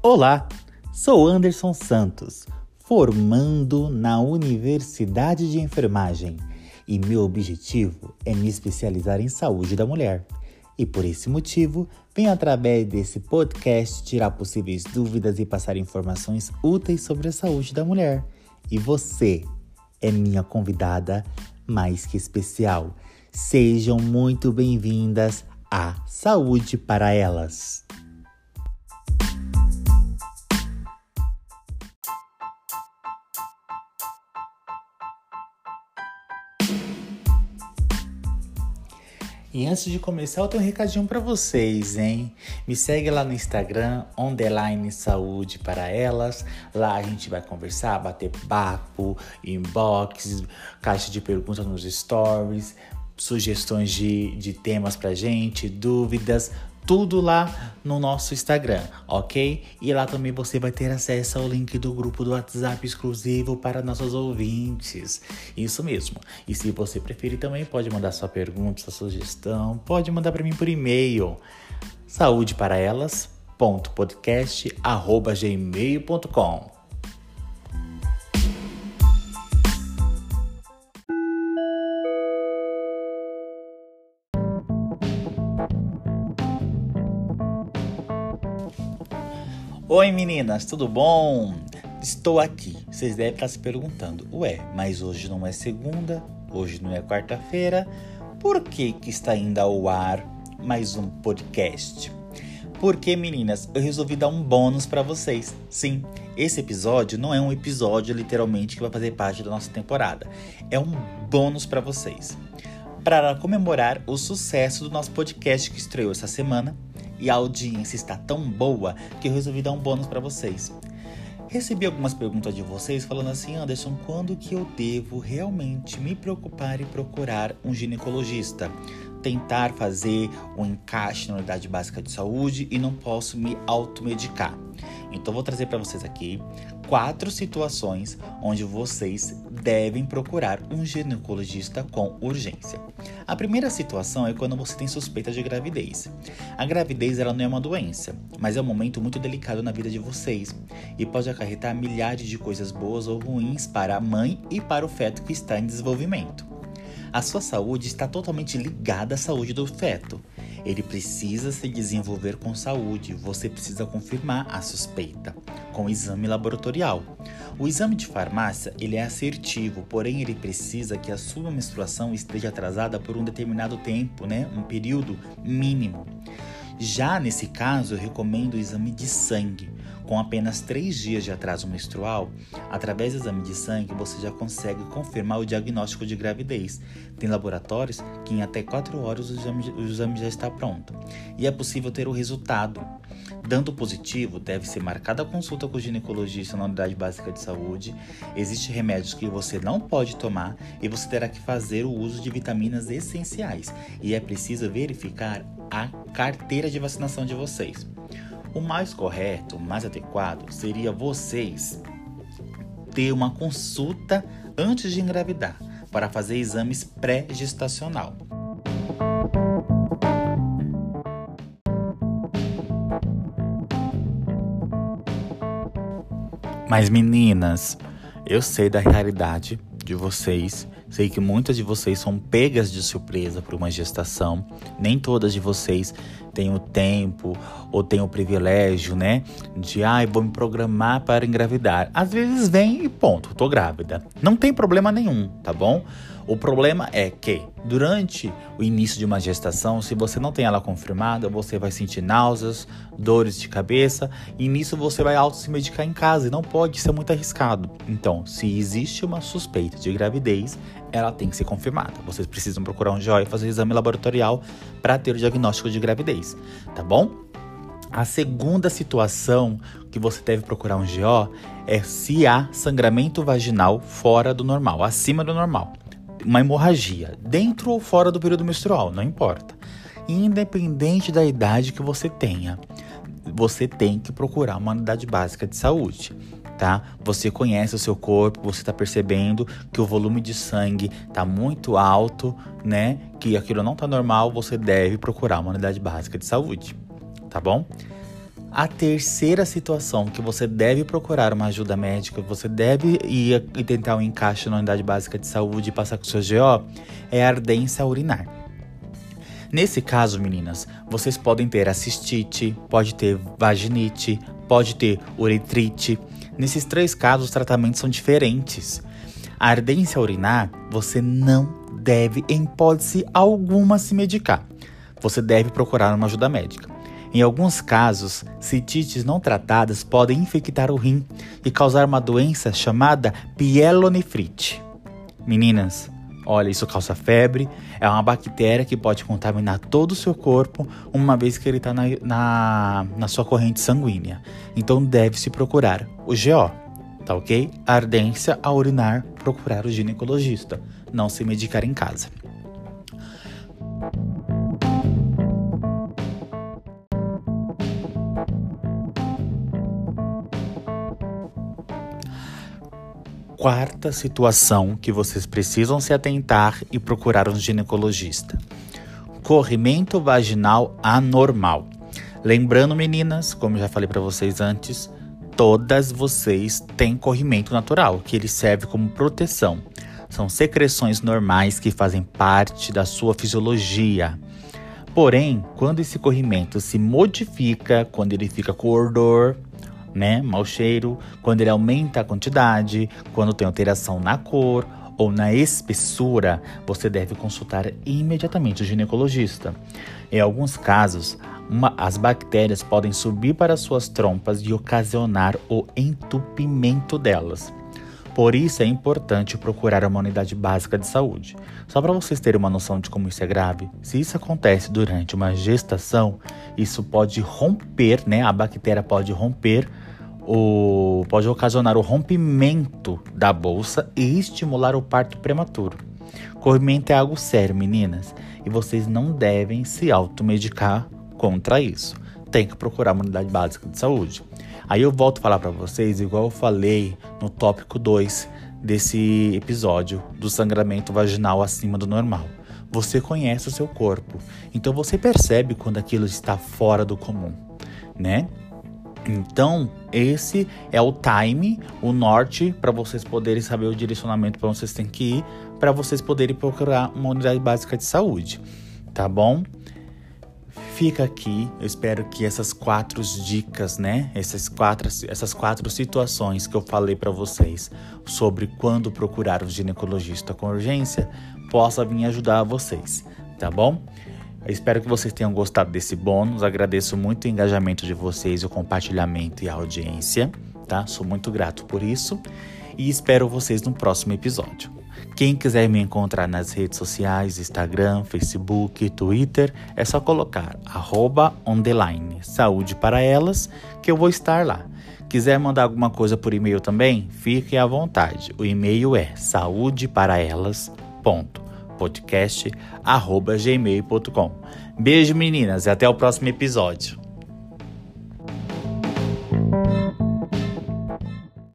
Olá, sou Anderson Santos, formando na Universidade de Enfermagem e meu objetivo é me especializar em saúde da mulher. E por esse motivo, venho através desse podcast tirar possíveis dúvidas e passar informações úteis sobre a saúde da mulher. E você é minha convidada mais que especial. Sejam muito bem-vindas à Saúde para Elas. E antes de começar, eu tenho um recadinho para vocês, hein? Me segue lá no Instagram, underline saúde para elas. Lá a gente vai conversar, bater papo, inbox, caixa de perguntas nos stories, sugestões de, de temas pra gente, dúvidas tudo lá no nosso Instagram, ok? E lá também você vai ter acesso ao link do grupo do WhatsApp exclusivo para nossos ouvintes. Isso mesmo. E se você preferir também, pode mandar sua pergunta, sua sugestão, pode mandar para mim por e-mail. saúdeparaelas.podcast@gmail.com. Oi meninas, tudo bom? Estou aqui. Vocês devem estar se perguntando: ué, mas hoje não é segunda, hoje não é quarta-feira, por que, que está indo ao ar mais um podcast? Porque, meninas, eu resolvi dar um bônus para vocês. Sim, esse episódio não é um episódio literalmente que vai fazer parte da nossa temporada. É um bônus para vocês. Para comemorar o sucesso do nosso podcast que estreou essa semana, e a audiência está tão boa que eu resolvi dar um bônus para vocês. Recebi algumas perguntas de vocês falando assim, Anderson, quando que eu devo realmente me preocupar e procurar um ginecologista? Tentar fazer um encaixe na unidade básica de saúde e não posso me automedicar. Então vou trazer para vocês aqui quatro situações onde vocês devem procurar um ginecologista com urgência. A primeira situação é quando você tem suspeita de gravidez. A gravidez ela não é uma doença, mas é um momento muito delicado na vida de vocês e pode acarretar milhares de coisas boas ou ruins para a mãe e para o feto que está em desenvolvimento. A sua saúde está totalmente ligada à saúde do feto. Ele precisa se desenvolver com saúde, você precisa confirmar a suspeita com exame laboratorial. O exame de farmácia ele é assertivo, porém ele precisa que a sua menstruação esteja atrasada por um determinado tempo, né? um período mínimo. Já nesse caso, eu recomendo o exame de sangue. Com apenas 3 dias de atraso menstrual, através do exame de sangue você já consegue confirmar o diagnóstico de gravidez. Tem laboratórios que em até 4 horas o exame, o exame já está pronto. E é possível ter o resultado. Dando positivo, deve ser marcada a consulta com o ginecologista na unidade básica de saúde. Existem remédios que você não pode tomar e você terá que fazer o uso de vitaminas essenciais. E é preciso verificar a carteira de vacinação de vocês. O mais correto, o mais adequado seria vocês ter uma consulta antes de engravidar para fazer exames pré-gestacional. Mas meninas, eu sei da realidade de vocês. Sei que muitas de vocês são pegas de surpresa por uma gestação. Nem todas de vocês têm o tempo ou têm o privilégio, né? De, ai, ah, vou me programar para engravidar. Às vezes vem e ponto, tô grávida. Não tem problema nenhum, tá bom? O problema é que durante o início de uma gestação, se você não tem ela confirmada, você vai sentir náuseas, dores de cabeça e nisso você vai auto se medicar em casa e não pode ser muito arriscado. Então, se existe uma suspeita de gravidez, ela tem que ser confirmada. Vocês precisam procurar um GO e fazer um exame laboratorial para ter o diagnóstico de gravidez, tá bom? A segunda situação que você deve procurar um GO é se há sangramento vaginal fora do normal, acima do normal uma hemorragia, dentro ou fora do período menstrual, não importa. Independente da idade que você tenha, você tem que procurar uma unidade básica de saúde. Tá? Você conhece o seu corpo, você está percebendo que o volume de sangue está muito alto, né? Que aquilo não está normal, você deve procurar uma unidade básica de saúde, tá bom? A terceira situação que você deve procurar uma ajuda médica, você deve ir e tentar um encaixe na unidade básica de saúde e passar com o seu GO, é a ardência urinar. Nesse caso, meninas, vocês podem ter cistite, pode ter vaginite, pode ter uretrite. Nesses três casos, os tratamentos são diferentes. A ardência urinar, você não deve, em hipótese alguma, se medicar. Você deve procurar uma ajuda médica. Em alguns casos, citites não tratadas podem infectar o rim e causar uma doença chamada pielonefrite. Meninas, olha, isso causa febre, é uma bactéria que pode contaminar todo o seu corpo, uma vez que ele está na, na, na sua corrente sanguínea. Então deve-se procurar o GO, tá ok? Ardência a urinar, procurar o ginecologista, não se medicar em casa. Quarta situação que vocês precisam se atentar e procurar um ginecologista: corrimento vaginal anormal. Lembrando, meninas, como já falei para vocês antes, todas vocês têm corrimento natural, que ele serve como proteção. São secreções normais que fazem parte da sua fisiologia. Porém, quando esse corrimento se modifica, quando ele fica com odor, né? Mau cheiro, quando ele aumenta a quantidade, quando tem alteração na cor ou na espessura, você deve consultar imediatamente o ginecologista. Em alguns casos, uma, as bactérias podem subir para suas trompas e ocasionar o entupimento delas. Por isso é importante procurar uma unidade básica de saúde. Só para vocês terem uma noção de como isso é grave, se isso acontece durante uma gestação, isso pode romper, né? A bactéria pode romper o, pode ocasionar o rompimento da bolsa e estimular o parto prematuro. Corrimento é algo sério, meninas, e vocês não devem se automedicar contra isso. Tem que procurar uma unidade básica de saúde. Aí eu volto a falar para vocês, igual eu falei no tópico 2 desse episódio do sangramento vaginal acima do normal. Você conhece o seu corpo, então você percebe quando aquilo está fora do comum, né? Então, esse é o time, o norte, para vocês poderem saber o direcionamento para onde vocês têm que ir, para vocês poderem procurar uma unidade básica de saúde, tá bom? fica aqui. Eu espero que essas quatro dicas, né? Essas quatro, essas quatro situações que eu falei para vocês sobre quando procurar o ginecologista com urgência possa vir ajudar vocês, tá bom? Espero que vocês tenham gostado desse bônus. Agradeço muito o engajamento de vocês, o compartilhamento e a audiência, tá? Sou muito grato por isso e espero vocês no próximo episódio. Quem quiser me encontrar nas redes sociais, Instagram, Facebook, Twitter, é só colocar arroba saúde para elas que eu vou estar lá. Quiser mandar alguma coisa por e-mail também, fique à vontade. O e-mail é saúdeparaelas.podcast@gmail.com. Beijo meninas e até o próximo episódio.